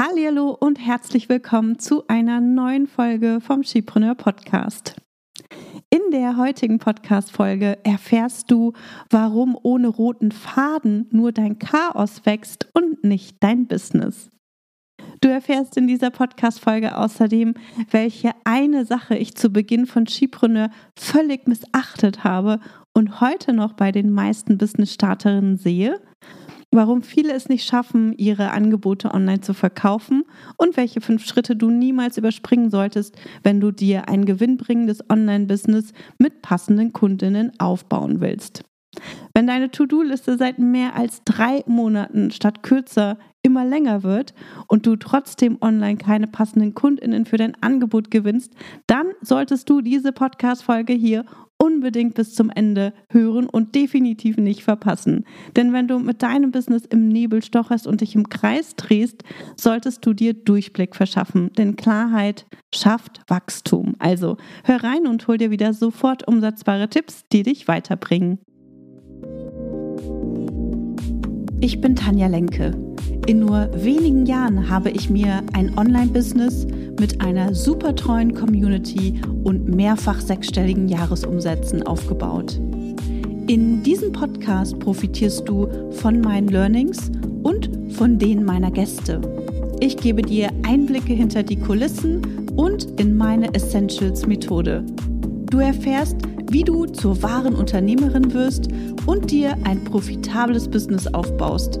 Hallo und herzlich willkommen zu einer neuen Folge vom Skipreneur Podcast. In der heutigen Podcast-Folge erfährst du, warum ohne roten Faden nur dein Chaos wächst und nicht dein Business. Du erfährst in dieser Podcast-Folge außerdem, welche eine Sache ich zu Beginn von Skipreneur völlig missachtet habe und heute noch bei den meisten Business-Starterinnen sehe warum viele es nicht schaffen, ihre Angebote online zu verkaufen und welche fünf Schritte du niemals überspringen solltest, wenn du dir ein gewinnbringendes Online-Business mit passenden Kundinnen aufbauen willst. Wenn deine To-Do-Liste seit mehr als drei Monaten statt kürzer immer länger wird und du trotzdem online keine passenden Kundinnen für dein Angebot gewinnst, dann solltest du diese Podcast-Folge hier unbedingt bis zum Ende hören und definitiv nicht verpassen. Denn wenn du mit deinem Business im Nebel stocherst und dich im Kreis drehst, solltest du dir Durchblick verschaffen. Denn Klarheit schafft Wachstum. Also hör rein und hol dir wieder sofort umsetzbare Tipps, die dich weiterbringen. Ich bin Tanja Lenke. In nur wenigen Jahren habe ich mir ein Online-Business mit einer super treuen Community und mehrfach sechsstelligen Jahresumsätzen aufgebaut. In diesem Podcast profitierst du von meinen Learnings und von denen meiner Gäste. Ich gebe dir Einblicke hinter die Kulissen und in meine Essentials-Methode. Du erfährst, wie du zur wahren Unternehmerin wirst und dir ein profitables Business aufbaust.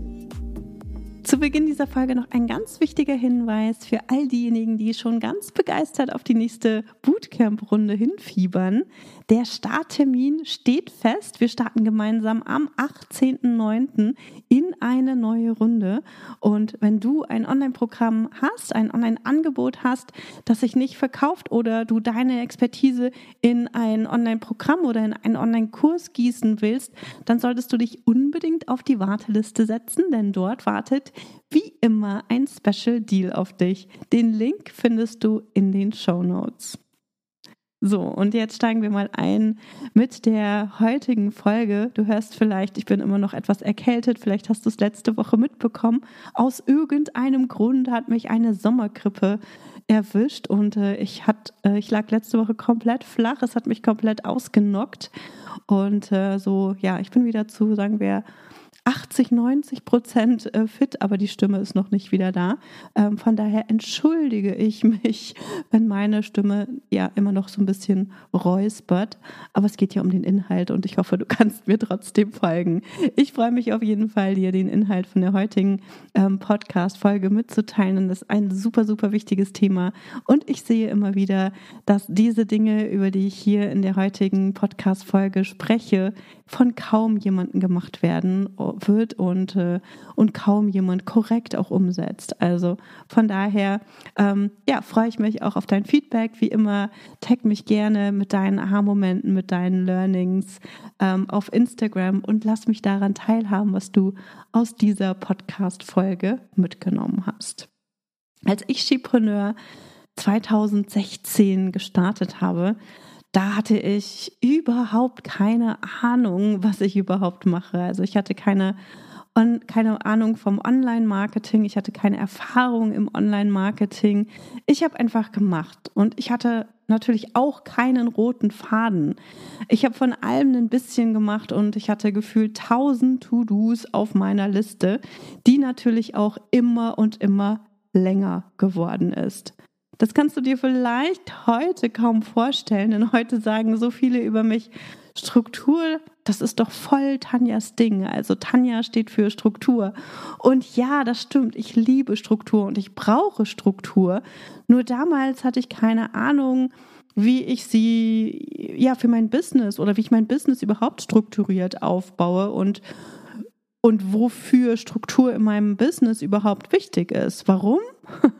Zu Beginn dieser Folge noch ein ganz wichtiger Hinweis für all diejenigen, die schon ganz begeistert auf die nächste Bootcamp-Runde hinfiebern. Der Starttermin steht fest. Wir starten gemeinsam am 18.09. in eine neue Runde. Und wenn du ein Online-Programm hast, ein Online-Angebot hast, das sich nicht verkauft oder du deine Expertise in ein Online-Programm oder in einen Online-Kurs gießen willst, dann solltest du dich unbedingt auf die Warteliste setzen, denn dort wartet wie immer ein Special Deal auf dich. Den Link findest du in den Show Notes. So, und jetzt steigen wir mal ein mit der heutigen Folge. Du hörst vielleicht, ich bin immer noch etwas erkältet, vielleicht hast du es letzte Woche mitbekommen. Aus irgendeinem Grund hat mich eine Sommergrippe erwischt und äh, ich, hat, äh, ich lag letzte Woche komplett flach, es hat mich komplett ausgenockt. Und äh, so, ja, ich bin wieder zu, sagen wir, 80, 90 Prozent äh, fit, aber die Stimme ist noch nicht wieder da. Ähm, von daher entschuldige ich mich, wenn meine Stimme ja immer noch so ein bisschen räuspert. Aber es geht ja um den Inhalt und ich hoffe, du kannst mir trotzdem folgen. Ich freue mich auf jeden Fall, dir den Inhalt von der heutigen ähm, Podcast-Folge mitzuteilen. das ist ein super, super wichtiges Thema. Und ich sehe immer wieder, dass diese Dinge, über die ich hier in der heutigen Podcast-Folge spreche, von kaum jemandem gemacht werden wird und, äh, und kaum jemand korrekt auch umsetzt. Also von daher, ähm, ja, freue ich mich auch auf dein Feedback. Wie immer, tag mich gerne mit deinen Aha-Momenten, mit deinen Learnings ähm, auf Instagram und lass mich daran teilhaben, was du aus dieser Podcast-Folge mitgenommen hast. Als ich Skipreneur 2016 gestartet habe, da hatte ich überhaupt keine Ahnung, was ich überhaupt mache. Also ich hatte keine, keine Ahnung vom Online-Marketing, ich hatte keine Erfahrung im Online-Marketing. Ich habe einfach gemacht und ich hatte natürlich auch keinen roten Faden. Ich habe von allem ein bisschen gemacht und ich hatte gefühlt tausend To-Dos auf meiner Liste, die natürlich auch immer und immer länger geworden ist. Das kannst du dir vielleicht heute kaum vorstellen, denn heute sagen so viele über mich, Struktur, das ist doch voll Tanjas Ding. Also Tanja steht für Struktur. Und ja, das stimmt. Ich liebe Struktur und ich brauche Struktur. Nur damals hatte ich keine Ahnung, wie ich sie ja für mein Business oder wie ich mein Business überhaupt strukturiert aufbaue und und wofür Struktur in meinem Business überhaupt wichtig ist. Warum?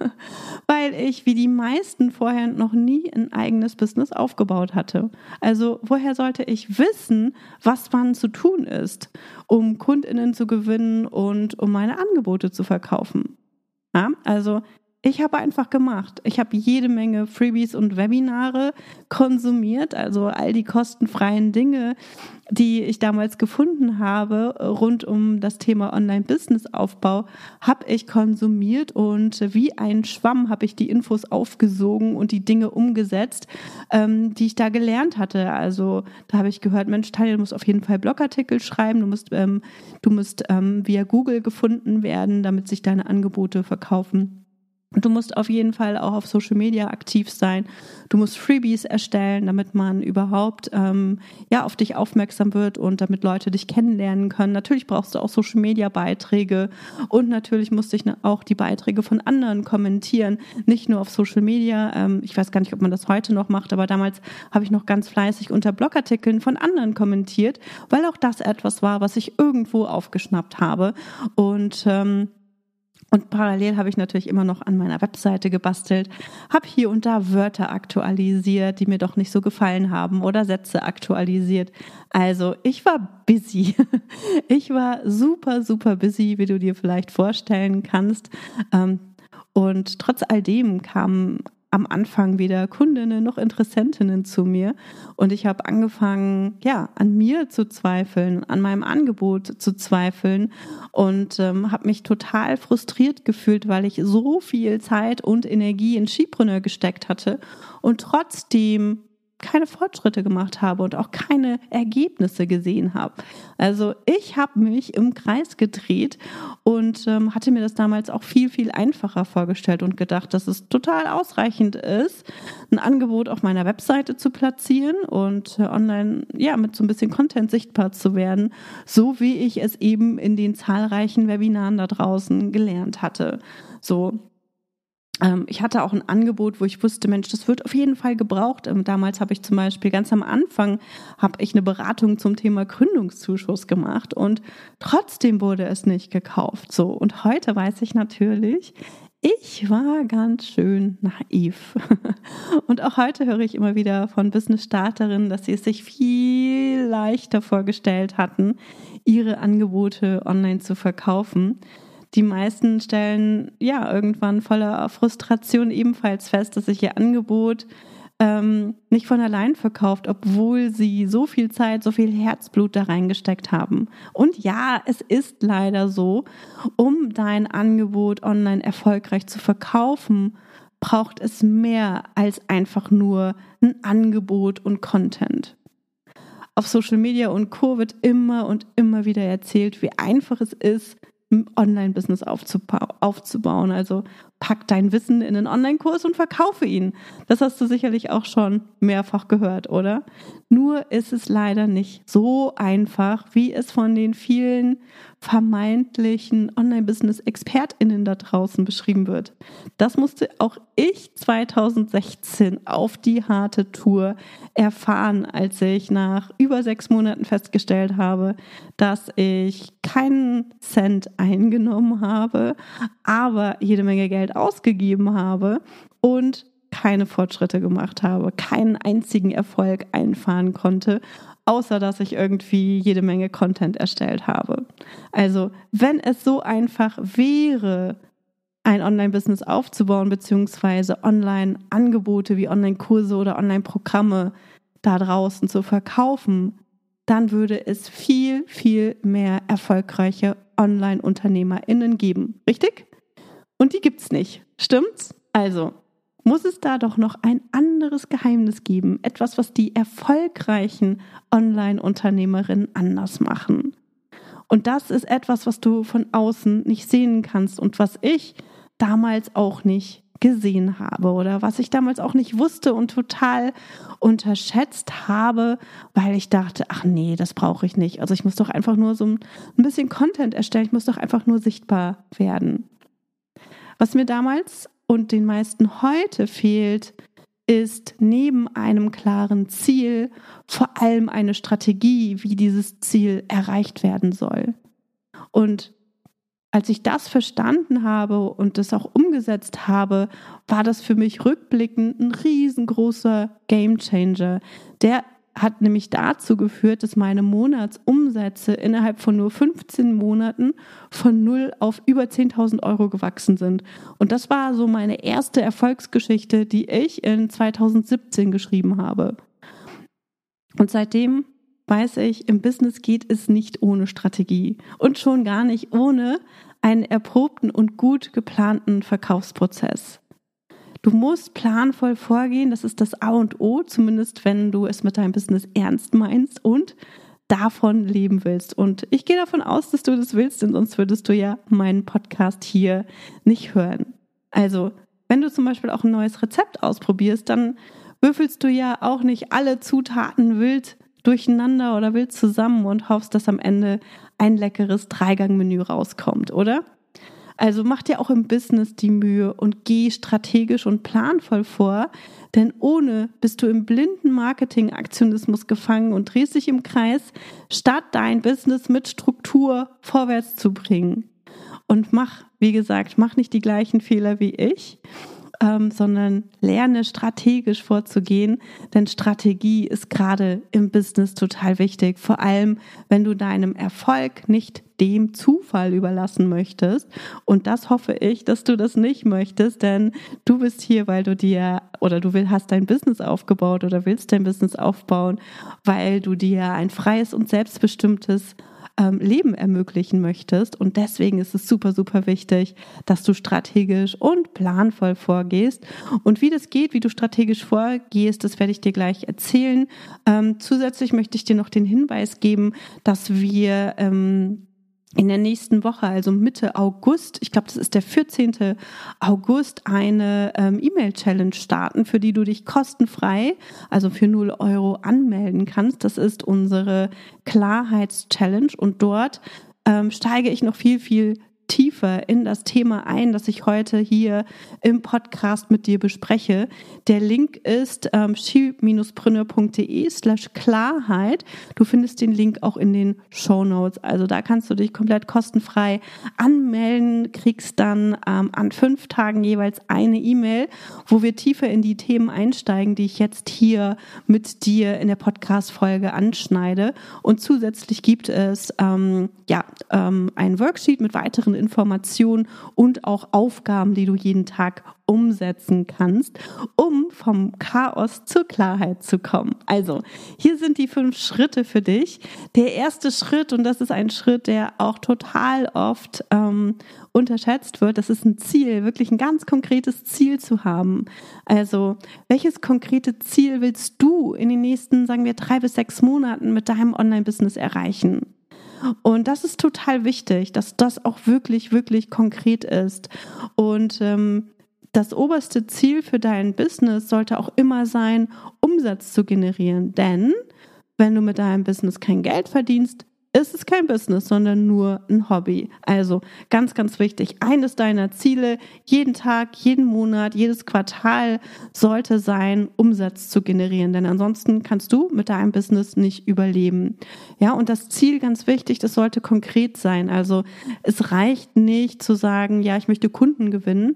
Weil ich wie die meisten vorher noch nie ein eigenes Business aufgebaut hatte. Also woher sollte ich wissen, was wann zu tun ist, um Kundinnen zu gewinnen und um meine Angebote zu verkaufen? Ja, also ich habe einfach gemacht. Ich habe jede Menge Freebies und Webinare konsumiert, also all die kostenfreien Dinge, die ich damals gefunden habe rund um das Thema Online-Business-Aufbau, habe ich konsumiert und wie ein Schwamm habe ich die Infos aufgesogen und die Dinge umgesetzt, ähm, die ich da gelernt hatte. Also da habe ich gehört, Mensch, Tanja, du musst auf jeden Fall Blogartikel schreiben, du musst, ähm, du musst ähm, via Google gefunden werden, damit sich deine Angebote verkaufen. Du musst auf jeden Fall auch auf Social Media aktiv sein. Du musst Freebies erstellen, damit man überhaupt ähm, ja auf dich aufmerksam wird und damit Leute dich kennenlernen können. Natürlich brauchst du auch Social Media Beiträge und natürlich musste ich auch die Beiträge von anderen kommentieren, nicht nur auf Social Media. Ähm, ich weiß gar nicht, ob man das heute noch macht, aber damals habe ich noch ganz fleißig unter Blogartikeln von anderen kommentiert, weil auch das etwas war, was ich irgendwo aufgeschnappt habe und ähm, und parallel habe ich natürlich immer noch an meiner Webseite gebastelt, habe hier und da Wörter aktualisiert, die mir doch nicht so gefallen haben oder Sätze aktualisiert. Also ich war busy. Ich war super, super busy, wie du dir vielleicht vorstellen kannst. Ähm, und trotz all dem kamen am Anfang weder Kundinnen noch Interessentinnen zu mir. Und ich habe angefangen, ja, an mir zu zweifeln, an meinem Angebot zu zweifeln und ähm, habe mich total frustriert gefühlt, weil ich so viel Zeit und Energie in Skipreneur gesteckt hatte und trotzdem keine Fortschritte gemacht habe und auch keine Ergebnisse gesehen habe. Also ich habe mich im Kreis gedreht und ähm, hatte mir das damals auch viel, viel einfacher vorgestellt und gedacht, dass es total ausreichend ist, ein Angebot auf meiner Webseite zu platzieren und äh, online ja mit so ein bisschen Content sichtbar zu werden, so wie ich es eben in den zahlreichen Webinaren da draußen gelernt hatte. So, ich hatte auch ein Angebot, wo ich wusste, Mensch, das wird auf jeden Fall gebraucht. Ähm, damals habe ich zum Beispiel ganz am Anfang habe ich eine Beratung zum Thema Gründungszuschuss gemacht und trotzdem wurde es nicht gekauft. So und heute weiß ich natürlich, ich war ganz schön naiv. Und auch heute höre ich immer wieder von Business-Starterinnen, dass sie es sich viel leichter vorgestellt hatten, ihre Angebote online zu verkaufen die meisten stellen ja irgendwann voller Frustration ebenfalls fest, dass sich ihr Angebot ähm, nicht von allein verkauft, obwohl sie so viel Zeit, so viel Herzblut da reingesteckt haben. Und ja, es ist leider so, um dein Angebot online erfolgreich zu verkaufen, braucht es mehr als einfach nur ein Angebot und Content. Auf Social Media und Co wird immer und immer wieder erzählt, wie einfach es ist, Online-Business aufzubauen. Also pack dein Wissen in einen Online-Kurs und verkaufe ihn. Das hast du sicherlich auch schon mehrfach gehört, oder? Nur ist es leider nicht so einfach, wie es von den vielen vermeintlichen Online-Business-ExpertInnen da draußen beschrieben wird. Das musste auch ich 2016 auf die harte Tour erfahren, als ich nach über sechs Monaten festgestellt habe, dass ich keinen Cent eingenommen habe, aber jede Menge Geld ausgegeben habe und keine Fortschritte gemacht habe, keinen einzigen Erfolg einfahren konnte außer dass ich irgendwie jede Menge Content erstellt habe. Also, wenn es so einfach wäre, ein Online-Business aufzubauen, beziehungsweise Online-Angebote wie Online-Kurse oder Online-Programme da draußen zu verkaufen, dann würde es viel, viel mehr erfolgreiche Online-UnternehmerInnen geben. Richtig? Und die gibt's nicht. Stimmt's? Also, muss es da doch noch ein anderes Geheimnis geben, etwas, was die erfolgreichen Online-Unternehmerinnen anders machen. Und das ist etwas, was du von außen nicht sehen kannst und was ich damals auch nicht gesehen habe oder was ich damals auch nicht wusste und total unterschätzt habe, weil ich dachte, ach nee, das brauche ich nicht. Also ich muss doch einfach nur so ein bisschen Content erstellen, ich muss doch einfach nur sichtbar werden. Was mir damals und den meisten heute fehlt, ist neben einem klaren Ziel vor allem eine Strategie, wie dieses Ziel erreicht werden soll. Und als ich das verstanden habe und das auch umgesetzt habe, war das für mich rückblickend ein riesengroßer Gamechanger. Der hat nämlich dazu geführt, dass meine Monatsumsätze innerhalb von nur 15 Monaten von null auf über 10.000 Euro gewachsen sind. Und das war so meine erste Erfolgsgeschichte, die ich in 2017 geschrieben habe. Und seitdem weiß ich, im Business geht es nicht ohne Strategie und schon gar nicht ohne einen erprobten und gut geplanten Verkaufsprozess. Du musst planvoll vorgehen, das ist das A und O, zumindest wenn du es mit deinem Business ernst meinst und davon leben willst. Und ich gehe davon aus, dass du das willst, denn sonst würdest du ja meinen Podcast hier nicht hören. Also, wenn du zum Beispiel auch ein neues Rezept ausprobierst, dann würfelst du ja auch nicht alle Zutaten wild durcheinander oder wild zusammen und hoffst, dass am Ende ein leckeres Dreigangmenü rauskommt, oder? Also mach dir auch im Business die Mühe und geh strategisch und planvoll vor, denn ohne bist du im blinden Marketing-Aktionismus gefangen und drehst dich im Kreis, statt dein Business mit Struktur vorwärts zu bringen. Und mach, wie gesagt, mach nicht die gleichen Fehler wie ich ähm, sondern lerne strategisch vorzugehen, denn Strategie ist gerade im Business total wichtig, vor allem wenn du deinem Erfolg nicht dem Zufall überlassen möchtest. Und das hoffe ich, dass du das nicht möchtest, denn du bist hier, weil du dir oder du will, hast dein Business aufgebaut oder willst dein Business aufbauen, weil du dir ein freies und selbstbestimmtes ähm, Leben ermöglichen möchtest. Und deswegen ist es super, super wichtig, dass du strategisch und planvoll vorgehst. Und wie das geht, wie du strategisch vorgehst, das werde ich dir gleich erzählen. Ähm, zusätzlich möchte ich dir noch den Hinweis geben, dass wir ähm, in der nächsten Woche, also Mitte August, ich glaube, das ist der 14. August, eine ähm, E-Mail-Challenge starten, für die du dich kostenfrei, also für 0 Euro anmelden kannst. Das ist unsere Klarheits-Challenge und dort ähm, steige ich noch viel, viel tiefer in das Thema ein, das ich heute hier im Podcast mit dir bespreche. Der Link ist ähm, she-brünner.de slash Klarheit. Du findest den Link auch in den Show Notes. Also da kannst du dich komplett kostenfrei anmelden, kriegst dann ähm, an fünf Tagen jeweils eine E-Mail, wo wir tiefer in die Themen einsteigen, die ich jetzt hier mit dir in der Podcast-Folge anschneide. Und zusätzlich gibt es ähm, ja, ähm, ein Worksheet mit weiteren Informationen und auch Aufgaben, die du jeden Tag umsetzen kannst, um vom Chaos zur Klarheit zu kommen. Also, hier sind die fünf Schritte für dich. Der erste Schritt, und das ist ein Schritt, der auch total oft ähm, unterschätzt wird, das ist ein Ziel, wirklich ein ganz konkretes Ziel zu haben. Also, welches konkrete Ziel willst du in den nächsten, sagen wir, drei bis sechs Monaten mit deinem Online-Business erreichen? Und das ist total wichtig, dass das auch wirklich, wirklich konkret ist. Und ähm, das oberste Ziel für dein Business sollte auch immer sein, Umsatz zu generieren. Denn wenn du mit deinem Business kein Geld verdienst, ist es kein Business, sondern nur ein Hobby. Also ganz, ganz wichtig. Eines deiner Ziele jeden Tag, jeden Monat, jedes Quartal sollte sein, Umsatz zu generieren. Denn ansonsten kannst du mit deinem Business nicht überleben. Ja, und das Ziel ganz wichtig, das sollte konkret sein. Also es reicht nicht zu sagen, ja, ich möchte Kunden gewinnen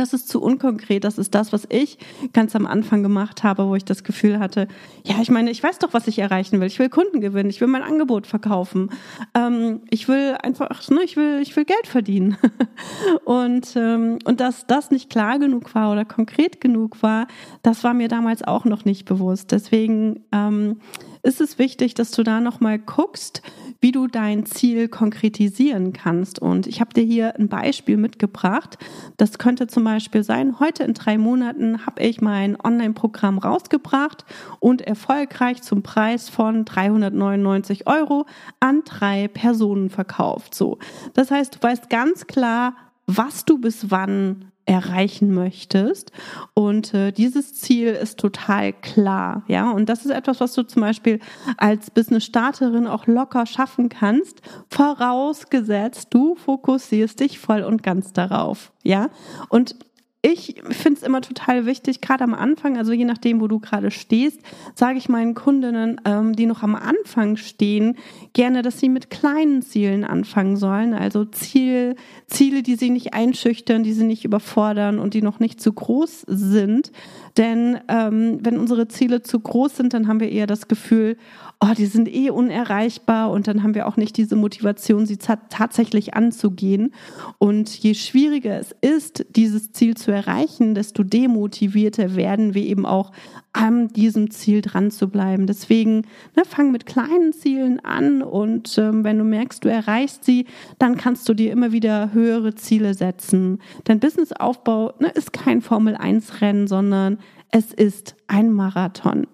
das ist zu unkonkret. Das ist das, was ich ganz am Anfang gemacht habe, wo ich das Gefühl hatte, ja, ich meine, ich weiß doch, was ich erreichen will. Ich will Kunden gewinnen, ich will mein Angebot verkaufen. Ähm, ich will einfach, ne, ich will, ich will Geld verdienen. und, ähm, und dass das nicht klar genug war oder konkret genug war, das war mir damals auch noch nicht bewusst. Deswegen ähm, ist es wichtig, dass du da nochmal guckst, wie du dein Ziel konkretisieren kannst. Und ich habe dir hier ein Beispiel mitgebracht. Das könnte zum Beispiel sein, heute in drei Monaten habe ich mein Online-Programm rausgebracht und erfolgreich zum Preis von 399 Euro an drei Personen verkauft. So. Das heißt, du weißt ganz klar, was du bis wann erreichen möchtest. Und äh, dieses Ziel ist total klar, ja. Und das ist etwas, was du zum Beispiel als Business-Starterin auch locker schaffen kannst, vorausgesetzt du fokussierst dich voll und ganz darauf, ja. Und ich finde es immer total wichtig, gerade am Anfang, also je nachdem, wo du gerade stehst, sage ich meinen Kundinnen, ähm, die noch am Anfang stehen, gerne, dass sie mit kleinen Zielen anfangen sollen. Also Ziel, Ziele, die sie nicht einschüchtern, die sie nicht überfordern und die noch nicht zu groß sind. Denn ähm, wenn unsere Ziele zu groß sind, dann haben wir eher das Gefühl, oh, die sind eh unerreichbar und dann haben wir auch nicht diese Motivation, sie tatsächlich anzugehen. Und je schwieriger es ist, dieses Ziel zu erreichen, desto demotivierter werden wir eben auch an diesem Ziel dran zu bleiben. Deswegen ne, fang mit kleinen Zielen an und ähm, wenn du merkst, du erreichst sie, dann kannst du dir immer wieder höhere Ziele setzen. Dein Businessaufbau ne, ist kein Formel-1-Rennen, sondern es ist ein Marathon.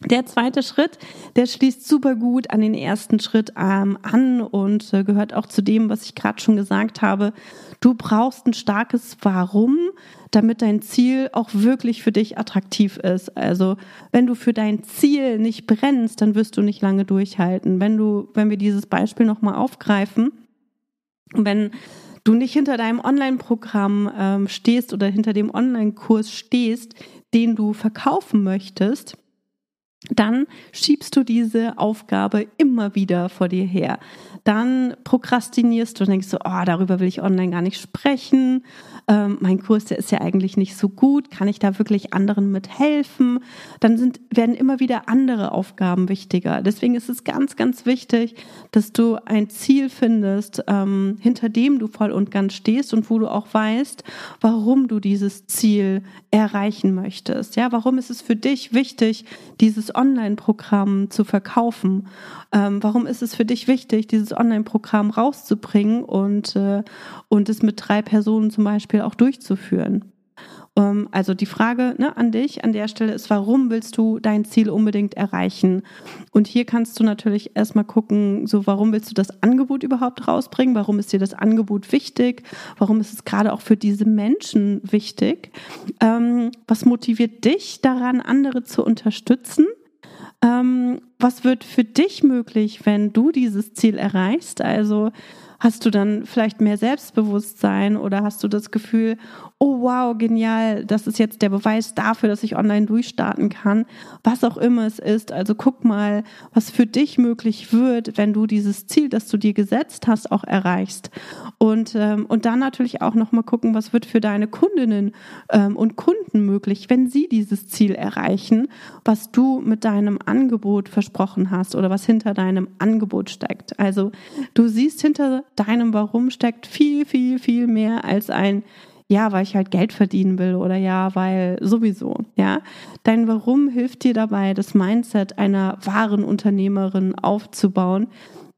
Der zweite Schritt, der schließt super gut an den ersten Schritt ähm, an und äh, gehört auch zu dem, was ich gerade schon gesagt habe. Du brauchst ein starkes Warum, damit dein Ziel auch wirklich für dich attraktiv ist. Also wenn du für dein Ziel nicht brennst, dann wirst du nicht lange durchhalten. Wenn du, wenn wir dieses Beispiel nochmal aufgreifen, wenn du nicht hinter deinem Online-Programm ähm, stehst oder hinter dem Online-Kurs stehst, den du verkaufen möchtest, dann schiebst du diese Aufgabe immer wieder vor dir her. Dann prokrastinierst du und denkst so, oh, darüber will ich online gar nicht sprechen. Ähm, mein Kurs, der ist ja eigentlich nicht so gut. Kann ich da wirklich anderen mithelfen? Dann sind, werden immer wieder andere Aufgaben wichtiger. Deswegen ist es ganz, ganz wichtig, dass du ein Ziel findest, ähm, hinter dem du voll und ganz stehst und wo du auch weißt, warum du dieses Ziel erreichen möchtest. Ja, warum ist es für dich wichtig, dieses Online-Programm zu verkaufen? Ähm, warum ist es für dich wichtig, dieses Online-Programm rauszubringen und, äh, und es mit drei Personen zum Beispiel auch durchzuführen? Ähm, also die Frage ne, an dich an der Stelle ist, warum willst du dein Ziel unbedingt erreichen? Und hier kannst du natürlich erstmal gucken, so warum willst du das Angebot überhaupt rausbringen? Warum ist dir das Angebot wichtig? Warum ist es gerade auch für diese Menschen wichtig? Ähm, was motiviert dich daran, andere zu unterstützen? Ähm, was wird für dich möglich, wenn du dieses Ziel erreichst? Also hast du dann vielleicht mehr Selbstbewusstsein oder hast du das Gefühl, oh wow, genial, das ist jetzt der Beweis dafür, dass ich online durchstarten kann, was auch immer es ist. Also guck mal, was für dich möglich wird, wenn du dieses Ziel, das du dir gesetzt hast, auch erreichst. Und, ähm, und dann natürlich auch nochmal gucken, was wird für deine Kundinnen ähm, und Kunden möglich, wenn sie dieses Ziel erreichen, was du mit deinem Angebot versprochen hast oder was hinter deinem Angebot steckt. Also du siehst hinter deinem Warum steckt viel, viel, viel mehr als ein ja, weil ich halt Geld verdienen will oder ja, weil sowieso, ja. Dein Warum hilft dir dabei, das Mindset einer wahren Unternehmerin aufzubauen,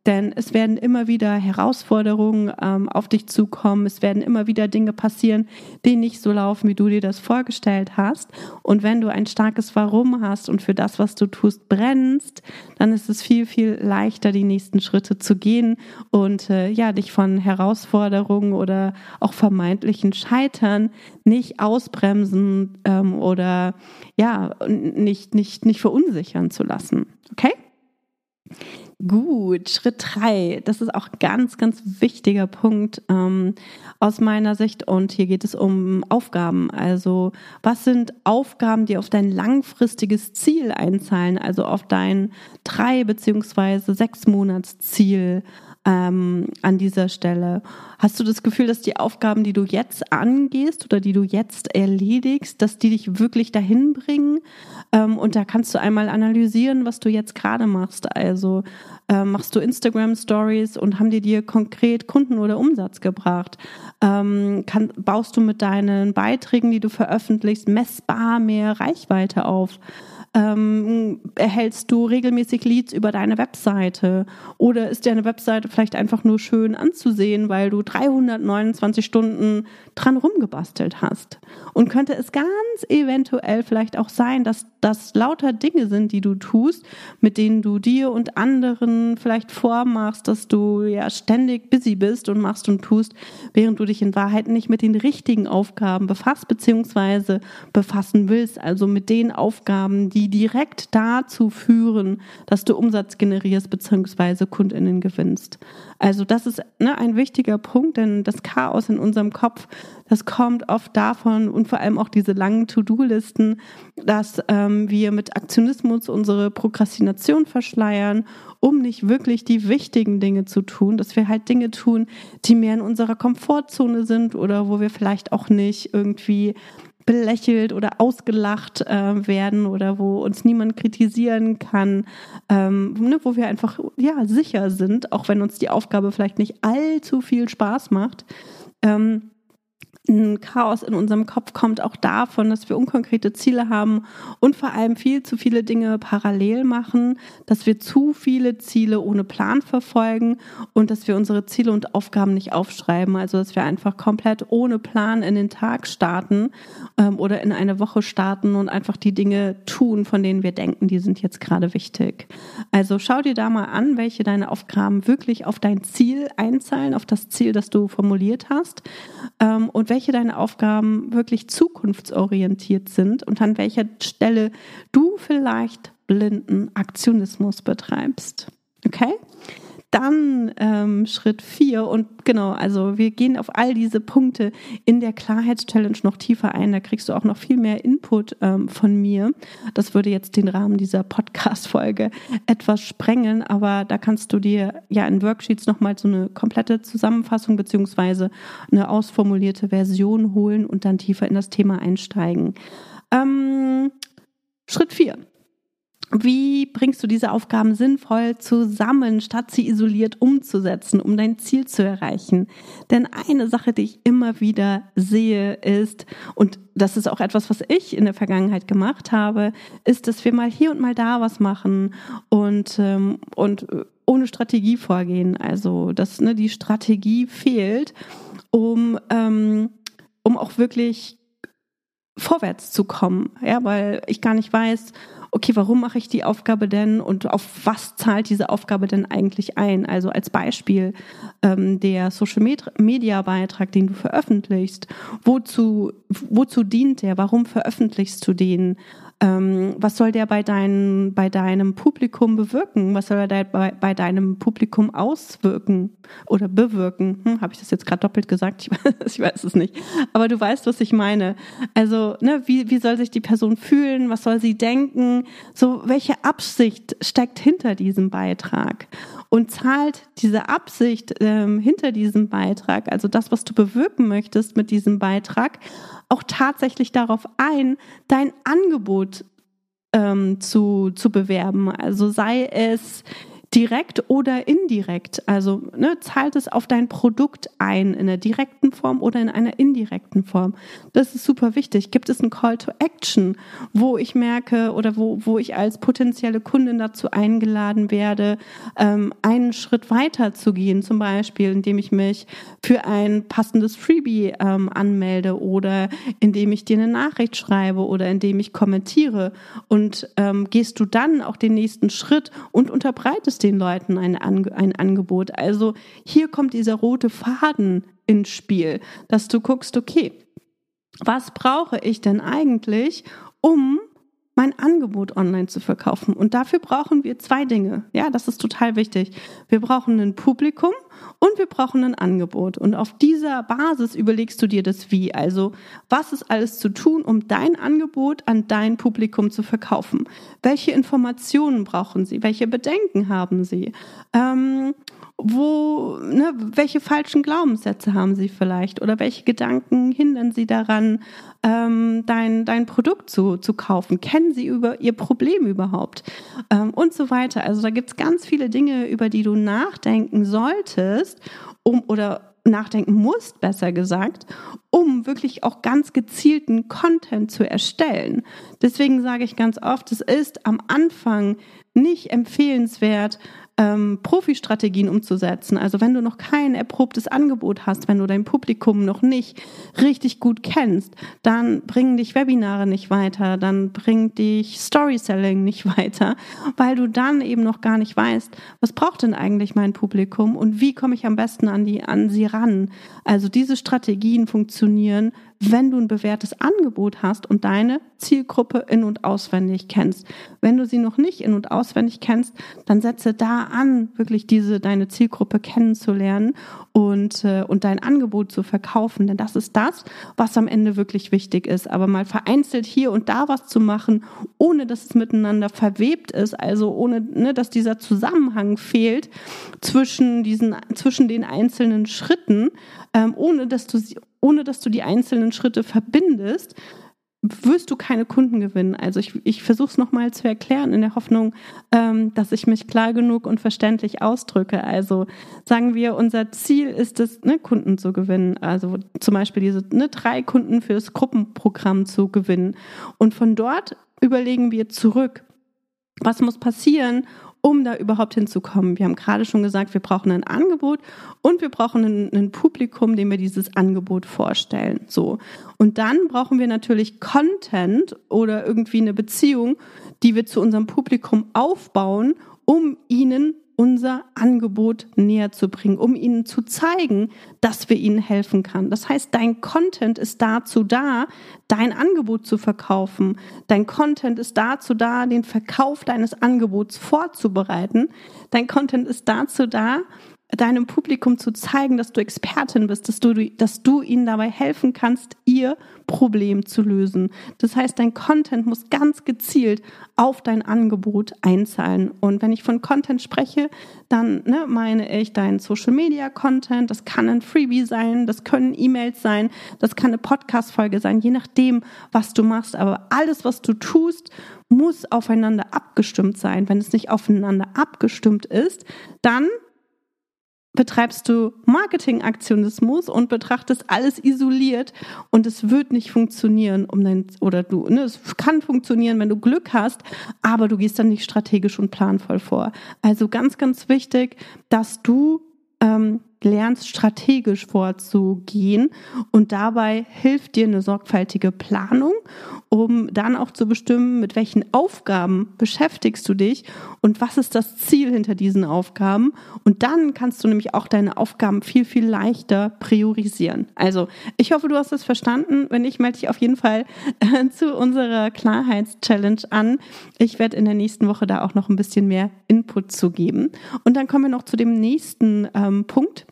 denn es werden immer wieder Herausforderungen ähm, auf dich zukommen. Es werden immer wieder Dinge passieren, die nicht so laufen, wie du dir das vorgestellt hast. Und wenn du ein starkes Warum hast und für das, was du tust, brennst, dann ist es viel, viel leichter, die nächsten Schritte zu gehen und äh, ja, dich von Herausforderungen oder auch vermeintlichen Scheitern nicht ausbremsen ähm, oder ja, nicht, nicht, nicht verunsichern zu lassen. Okay? Gut, Schritt drei. Das ist auch ganz, ganz wichtiger Punkt ähm, aus meiner Sicht. Und hier geht es um Aufgaben. Also, was sind Aufgaben, die auf dein langfristiges Ziel einzahlen? Also auf dein drei beziehungsweise sechs Monatsziel ähm, an dieser Stelle. Hast du das Gefühl, dass die Aufgaben, die du jetzt angehst oder die du jetzt erledigst, dass die dich wirklich dahin bringen? Ähm, und da kannst du einmal analysieren, was du jetzt gerade machst. Also äh, machst du Instagram Stories und haben die dir konkret Kunden oder Umsatz gebracht? Ähm, kann, baust du mit deinen Beiträgen, die du veröffentlichst, messbar mehr Reichweite auf? Ähm, erhältst du regelmäßig Leads über deine Webseite? Oder ist deine Webseite vielleicht einfach nur schön anzusehen, weil du 329 Stunden dran rumgebastelt hast? Und könnte es ganz eventuell vielleicht auch sein, dass das lauter Dinge sind, die du tust, mit denen du dir und anderen vielleicht vormachst, dass du ja ständig busy bist und machst und tust, während du dich in Wahrheit nicht mit den richtigen Aufgaben befasst, beziehungsweise befassen willst, also mit den Aufgaben, die die direkt dazu führen, dass du Umsatz generierst bzw. KundInnen gewinnst. Also das ist ne, ein wichtiger Punkt, denn das Chaos in unserem Kopf, das kommt oft davon und vor allem auch diese langen To-Do-Listen, dass ähm, wir mit Aktionismus unsere Prokrastination verschleiern, um nicht wirklich die wichtigen Dinge zu tun, dass wir halt Dinge tun, die mehr in unserer Komfortzone sind oder wo wir vielleicht auch nicht irgendwie belächelt oder ausgelacht äh, werden oder wo uns niemand kritisieren kann, ähm, ne, wo wir einfach ja sicher sind, auch wenn uns die Aufgabe vielleicht nicht allzu viel Spaß macht. Ähm, ein Chaos in unserem Kopf kommt auch davon, dass wir unkonkrete Ziele haben und vor allem viel zu viele Dinge parallel machen, dass wir zu viele Ziele ohne Plan verfolgen und dass wir unsere Ziele und Aufgaben nicht aufschreiben. Also dass wir einfach komplett ohne Plan in den Tag starten ähm, oder in eine Woche starten und einfach die Dinge tun, von denen wir denken, die sind jetzt gerade wichtig. Also schau dir da mal an, welche deine Aufgaben wirklich auf dein Ziel einzahlen, auf das Ziel, das du formuliert hast ähm, und welche deine Aufgaben wirklich zukunftsorientiert sind und an welcher Stelle du vielleicht blinden Aktionismus betreibst. Okay? Dann ähm, Schritt vier und genau, also wir gehen auf all diese Punkte in der Klarheitschallenge noch tiefer ein. Da kriegst du auch noch viel mehr Input ähm, von mir. Das würde jetzt den Rahmen dieser Podcast-Folge etwas sprengen, aber da kannst du dir ja in Worksheets nochmal so eine komplette Zusammenfassung beziehungsweise eine ausformulierte Version holen und dann tiefer in das Thema einsteigen. Ähm, Schritt vier wie bringst du diese Aufgaben sinnvoll zusammen, statt sie isoliert umzusetzen, um dein Ziel zu erreichen? Denn eine Sache, die ich immer wieder sehe, ist, und das ist auch etwas, was ich in der Vergangenheit gemacht habe, ist, dass wir mal hier und mal da was machen und, ähm, und ohne Strategie vorgehen. Also, dass ne, die Strategie fehlt, um, ähm, um auch wirklich vorwärts zu kommen. Ja, weil ich gar nicht weiß, okay, warum mache ich die Aufgabe denn und auf was zahlt diese Aufgabe denn eigentlich ein? Also als Beispiel ähm, der Social Media Beitrag, den du veröffentlichst, wozu, wozu dient der? Warum veröffentlichst du den? Ähm, was soll der bei, dein, bei deinem Publikum bewirken? Was soll er bei, bei deinem Publikum auswirken oder bewirken? Hm, Habe ich das jetzt gerade doppelt gesagt? Ich weiß, ich weiß, es nicht. Aber du weißt, was ich meine. Also, ne, wie, wie soll sich die Person fühlen? Was soll sie denken? So, welche Absicht steckt hinter diesem Beitrag? Und zahlt diese Absicht ähm, hinter diesem Beitrag, also das, was du bewirken möchtest mit diesem Beitrag, auch tatsächlich darauf ein, dein Angebot ähm, zu, zu bewerben. Also sei es direkt oder indirekt. Also ne, zahlt es auf dein Produkt ein, in einer direkten Form oder in einer indirekten Form. Das ist super wichtig. Gibt es einen Call to Action, wo ich merke oder wo, wo ich als potenzielle Kundin dazu eingeladen werde, ähm, einen Schritt weiter zu gehen, zum Beispiel, indem ich mich für ein passendes Freebie ähm, anmelde oder indem ich dir eine Nachricht schreibe oder indem ich kommentiere und ähm, gehst du dann auch den nächsten Schritt und unterbreitest den Leuten ein, ein Angebot. Also hier kommt dieser rote Faden ins Spiel, dass du guckst, okay, was brauche ich denn eigentlich, um mein Angebot online zu verkaufen. Und dafür brauchen wir zwei Dinge. Ja, das ist total wichtig. Wir brauchen ein Publikum und wir brauchen ein Angebot. Und auf dieser Basis überlegst du dir das Wie. Also, was ist alles zu tun, um dein Angebot an dein Publikum zu verkaufen? Welche Informationen brauchen sie? Welche Bedenken haben sie? Ähm, wo, ne, welche falschen Glaubenssätze haben sie vielleicht oder welche Gedanken hindern sie daran, ähm, dein, dein Produkt zu, zu kaufen? Kennen sie über ihr Problem überhaupt? Ähm, und so weiter. Also da gibt's ganz viele Dinge, über die du nachdenken solltest, um oder nachdenken musst, besser gesagt, um wirklich auch ganz gezielten Content zu erstellen. Deswegen sage ich ganz oft, es ist am Anfang nicht empfehlenswert, ähm, Profi-Strategien umzusetzen. Also wenn du noch kein erprobtes Angebot hast, wenn du dein Publikum noch nicht richtig gut kennst, dann bringen dich Webinare nicht weiter, dann bringt dich Storyselling nicht weiter, weil du dann eben noch gar nicht weißt, was braucht denn eigentlich mein Publikum und wie komme ich am besten an die an sie ran. Also diese Strategien funktionieren, wenn du ein bewährtes Angebot hast und deine Zielgruppe in- und auswendig kennst. Wenn du sie noch nicht in- und auswendig kennst, dann setze da an, wirklich diese, deine Zielgruppe kennenzulernen und, äh, und dein Angebot zu verkaufen. Denn das ist das, was am Ende wirklich wichtig ist. Aber mal vereinzelt hier und da was zu machen, ohne dass es miteinander verwebt ist, also ohne, ne, dass dieser Zusammenhang fehlt zwischen diesen, zwischen den einzelnen Schritten, ähm, ohne dass du sie, ohne dass du die einzelnen Schritte verbindest, wirst du keine Kunden gewinnen. Also ich, ich versuche es nochmal zu erklären in der Hoffnung, ähm, dass ich mich klar genug und verständlich ausdrücke. Also sagen wir, unser Ziel ist es, ne, Kunden zu gewinnen. Also zum Beispiel diese ne, drei Kunden fürs Gruppenprogramm zu gewinnen. Und von dort überlegen wir zurück. Was muss passieren, um da überhaupt hinzukommen. Wir haben gerade schon gesagt, wir brauchen ein Angebot und wir brauchen ein, ein, Publikum, dem wir dieses Angebot vorstellen. So. Und dann brauchen wir natürlich Content oder irgendwie eine Beziehung, die wir zu unserem Publikum aufbauen, um ihnen unser Angebot näher zu bringen, um ihnen zu zeigen, dass wir ihnen helfen kann. Das heißt, dein Content ist dazu da, dein Angebot zu verkaufen. Dein Content ist dazu da, den Verkauf deines Angebots vorzubereiten. Dein Content ist dazu da, deinem Publikum zu zeigen, dass du Expertin bist, dass du, dass du ihnen dabei helfen kannst, ihr Problem zu lösen. Das heißt, dein Content muss ganz gezielt auf dein Angebot einzahlen. Und wenn ich von Content spreche, dann ne, meine ich deinen Social Media Content. Das kann ein Freebie sein, das können E-Mails sein, das kann eine Podcast-Folge sein, je nachdem, was du machst. Aber alles, was du tust, muss aufeinander abgestimmt sein. Wenn es nicht aufeinander abgestimmt ist, dann betreibst du Marketingaktionismus und betrachtest alles isoliert und es wird nicht funktionieren, um dein oder du, ne, es kann funktionieren, wenn du Glück hast, aber du gehst dann nicht strategisch und planvoll vor. Also ganz, ganz wichtig, dass du ähm, lernst strategisch vorzugehen und dabei hilft dir eine sorgfältige Planung, um dann auch zu bestimmen, mit welchen Aufgaben beschäftigst du dich und was ist das Ziel hinter diesen Aufgaben und dann kannst du nämlich auch deine Aufgaben viel, viel leichter priorisieren. Also ich hoffe, du hast es verstanden. Wenn nicht, melde dich auf jeden Fall äh, zu unserer Klarheitschallenge an. Ich werde in der nächsten Woche da auch noch ein bisschen mehr Input zu geben. Und dann kommen wir noch zu dem nächsten ähm, Punkt.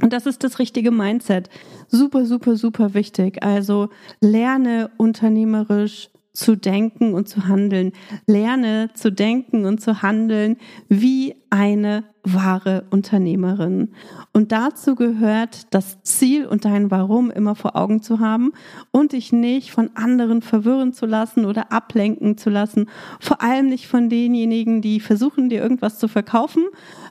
Und das ist das richtige Mindset. Super, super, super wichtig. Also lerne unternehmerisch zu denken und zu handeln. Lerne zu denken und zu handeln wie eine wahre Unternehmerin. Und dazu gehört das Ziel und dein Warum immer vor Augen zu haben und dich nicht von anderen verwirren zu lassen oder ablenken zu lassen. Vor allem nicht von denjenigen, die versuchen, dir irgendwas zu verkaufen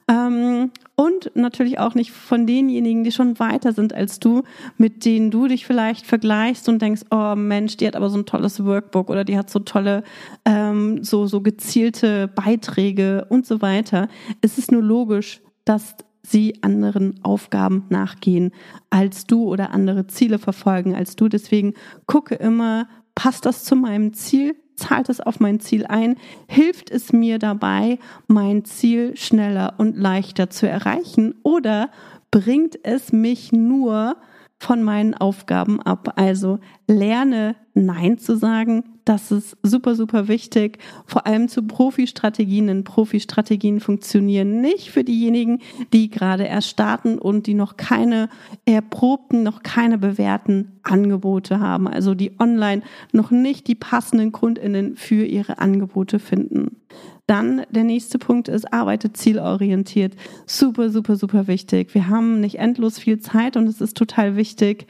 ähm, und natürlich auch nicht von denjenigen, die schon weiter sind als du, mit denen du dich vielleicht vergleichst und denkst, oh Mensch, die hat aber so ein tolles Workbook oder die hat so tolle, ähm, so, so gezielte Beiträge und so weiter. Es ist nur logisch, dass sie anderen Aufgaben nachgehen als du oder andere Ziele verfolgen als du. Deswegen gucke immer, passt das zu meinem Ziel? Zahlt es auf mein Ziel ein? Hilft es mir dabei, mein Ziel schneller und leichter zu erreichen? Oder bringt es mich nur von meinen Aufgaben ab? Also lerne Nein zu sagen, das ist super, super wichtig. Vor allem zu Profi-Strategien. Denn Profi-Strategien funktionieren nicht für diejenigen, die gerade erst starten und die noch keine erprobten, noch keine bewährten Angebote haben. Also die online noch nicht die passenden KundInnen für ihre Angebote finden. Dann der nächste Punkt ist, arbeite zielorientiert. Super, super, super wichtig. Wir haben nicht endlos viel Zeit und es ist total wichtig,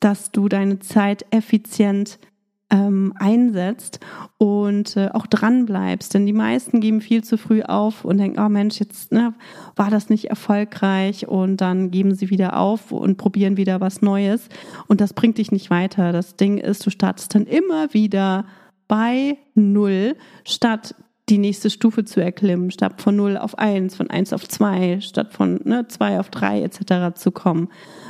dass du deine Zeit effizient ähm, einsetzt und äh, auch dran bleibst. Denn die meisten geben viel zu früh auf und denken, oh Mensch, jetzt ne, war das nicht erfolgreich und dann geben sie wieder auf und probieren wieder was Neues. Und das bringt dich nicht weiter. Das Ding ist, du startest dann immer wieder bei Null, statt die nächste Stufe zu erklimmen, statt von 0 auf 1, von 1 auf 2, statt von ne, 2 auf 3 etc. zu kommen.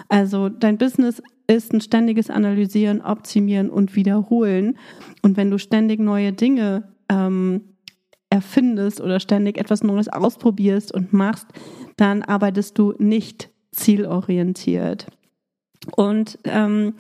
Also dein Business ist ein ständiges Analysieren, Optimieren und Wiederholen. Und wenn du ständig neue Dinge ähm, erfindest oder ständig etwas Neues ausprobierst und machst, dann arbeitest du nicht zielorientiert. Und ähm,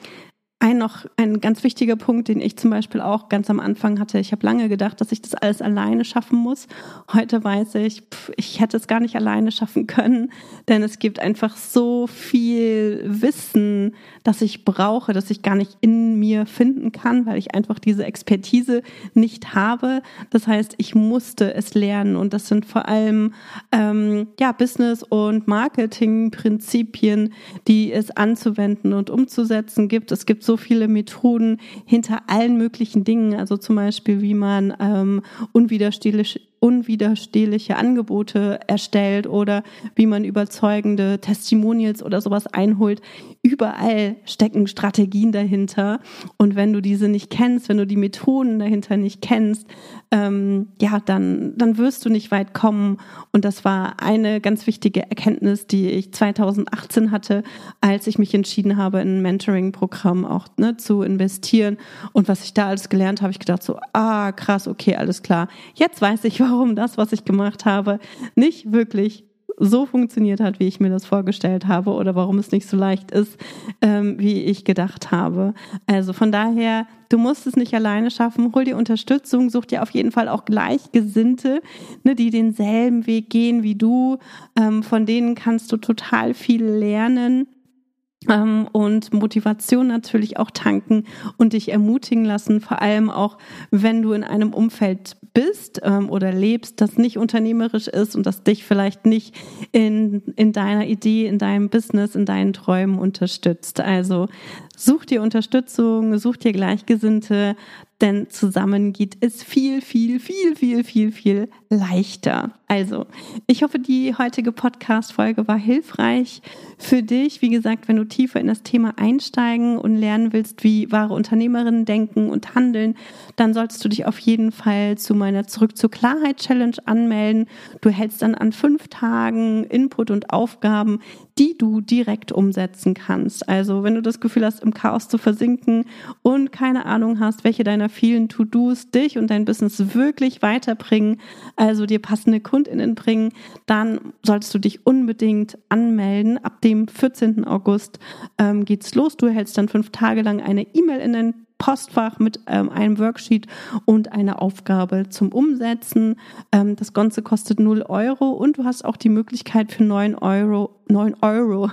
ein noch ein ganz wichtiger Punkt, den ich zum Beispiel auch ganz am Anfang hatte. Ich habe lange gedacht, dass ich das alles alleine schaffen muss. Heute weiß ich, pff, ich hätte es gar nicht alleine schaffen können, denn es gibt einfach so viel Wissen, das ich brauche, das ich gar nicht in mir finden kann, weil ich einfach diese Expertise nicht habe. Das heißt, ich musste es lernen und das sind vor allem ähm, ja Business und Marketing-Prinzipien, die es anzuwenden und umzusetzen gibt. Es gibt so viele Methoden hinter allen möglichen Dingen, also zum Beispiel, wie man ähm, unwiderstehlich unwiderstehliche Angebote erstellt oder wie man überzeugende Testimonials oder sowas einholt. Überall stecken Strategien dahinter. Und wenn du diese nicht kennst, wenn du die Methoden dahinter nicht kennst, ähm, ja, dann, dann wirst du nicht weit kommen. Und das war eine ganz wichtige Erkenntnis, die ich 2018 hatte, als ich mich entschieden habe, in ein Mentoring-Programm auch ne, zu investieren. Und was ich da alles gelernt habe, ich gedacht so, ah, krass, okay, alles klar. Jetzt weiß ich, warum das, was ich gemacht habe, nicht wirklich so funktioniert hat, wie ich mir das vorgestellt habe oder warum es nicht so leicht ist, ähm, wie ich gedacht habe. Also von daher, du musst es nicht alleine schaffen, hol dir Unterstützung, such dir auf jeden Fall auch Gleichgesinnte, ne, die denselben Weg gehen wie du. Ähm, von denen kannst du total viel lernen ähm, und Motivation natürlich auch tanken und dich ermutigen lassen, vor allem auch, wenn du in einem Umfeld bist ähm, oder lebst, das nicht unternehmerisch ist und das dich vielleicht nicht in, in deiner Idee, in deinem Business, in deinen Träumen unterstützt. Also such dir Unterstützung, such dir Gleichgesinnte, denn zusammen geht es viel, viel, viel, viel, viel, viel leichter. Also, ich hoffe, die heutige Podcast-Folge war hilfreich für dich. Wie gesagt, wenn du tiefer in das Thema einsteigen und lernen willst, wie wahre Unternehmerinnen denken und handeln, dann solltest du dich auf jeden Fall zu meiner Zurück zur Klarheit Challenge anmelden. Du hältst dann an fünf Tagen Input und Aufgaben, die du direkt umsetzen kannst. Also, wenn du das Gefühl hast, im Chaos zu versinken und keine Ahnung hast, welche deiner vielen To-Dos dich und dein Business wirklich weiterbringen, also dir passende KundInnen bringen, dann solltest du dich unbedingt anmelden. Ab dem 14. August ähm, geht's los. Du erhältst dann fünf Tage lang eine E-Mail in den Postfach mit ähm, einem Worksheet und einer Aufgabe zum Umsetzen. Ähm, das Ganze kostet 0 Euro und du hast auch die Möglichkeit für 9 Euro, 9 Euro,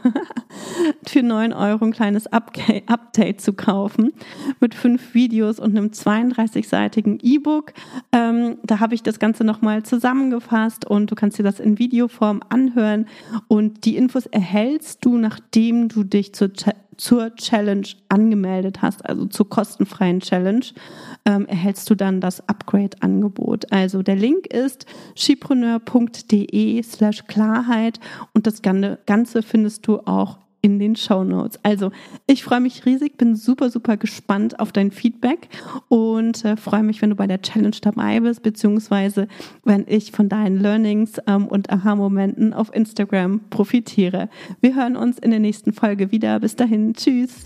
für 9 Euro ein kleines Update zu kaufen mit fünf Videos und einem 32-seitigen E-Book. Ähm, da habe ich das Ganze nochmal zusammengefasst und du kannst dir das in Videoform anhören und die Infos erhältst du, nachdem du dich zur zur Challenge angemeldet hast, also zur kostenfreien Challenge, ähm, erhältst du dann das Upgrade-Angebot. Also der Link ist skipreneur.de slash Klarheit und das Ganze findest du auch in den Show Notes. Also ich freue mich riesig, bin super, super gespannt auf dein Feedback und äh, freue mich, wenn du bei der Challenge dabei bist, beziehungsweise wenn ich von deinen Learnings ähm, und Aha-Momenten auf Instagram profitiere. Wir hören uns in der nächsten Folge wieder. Bis dahin, tschüss.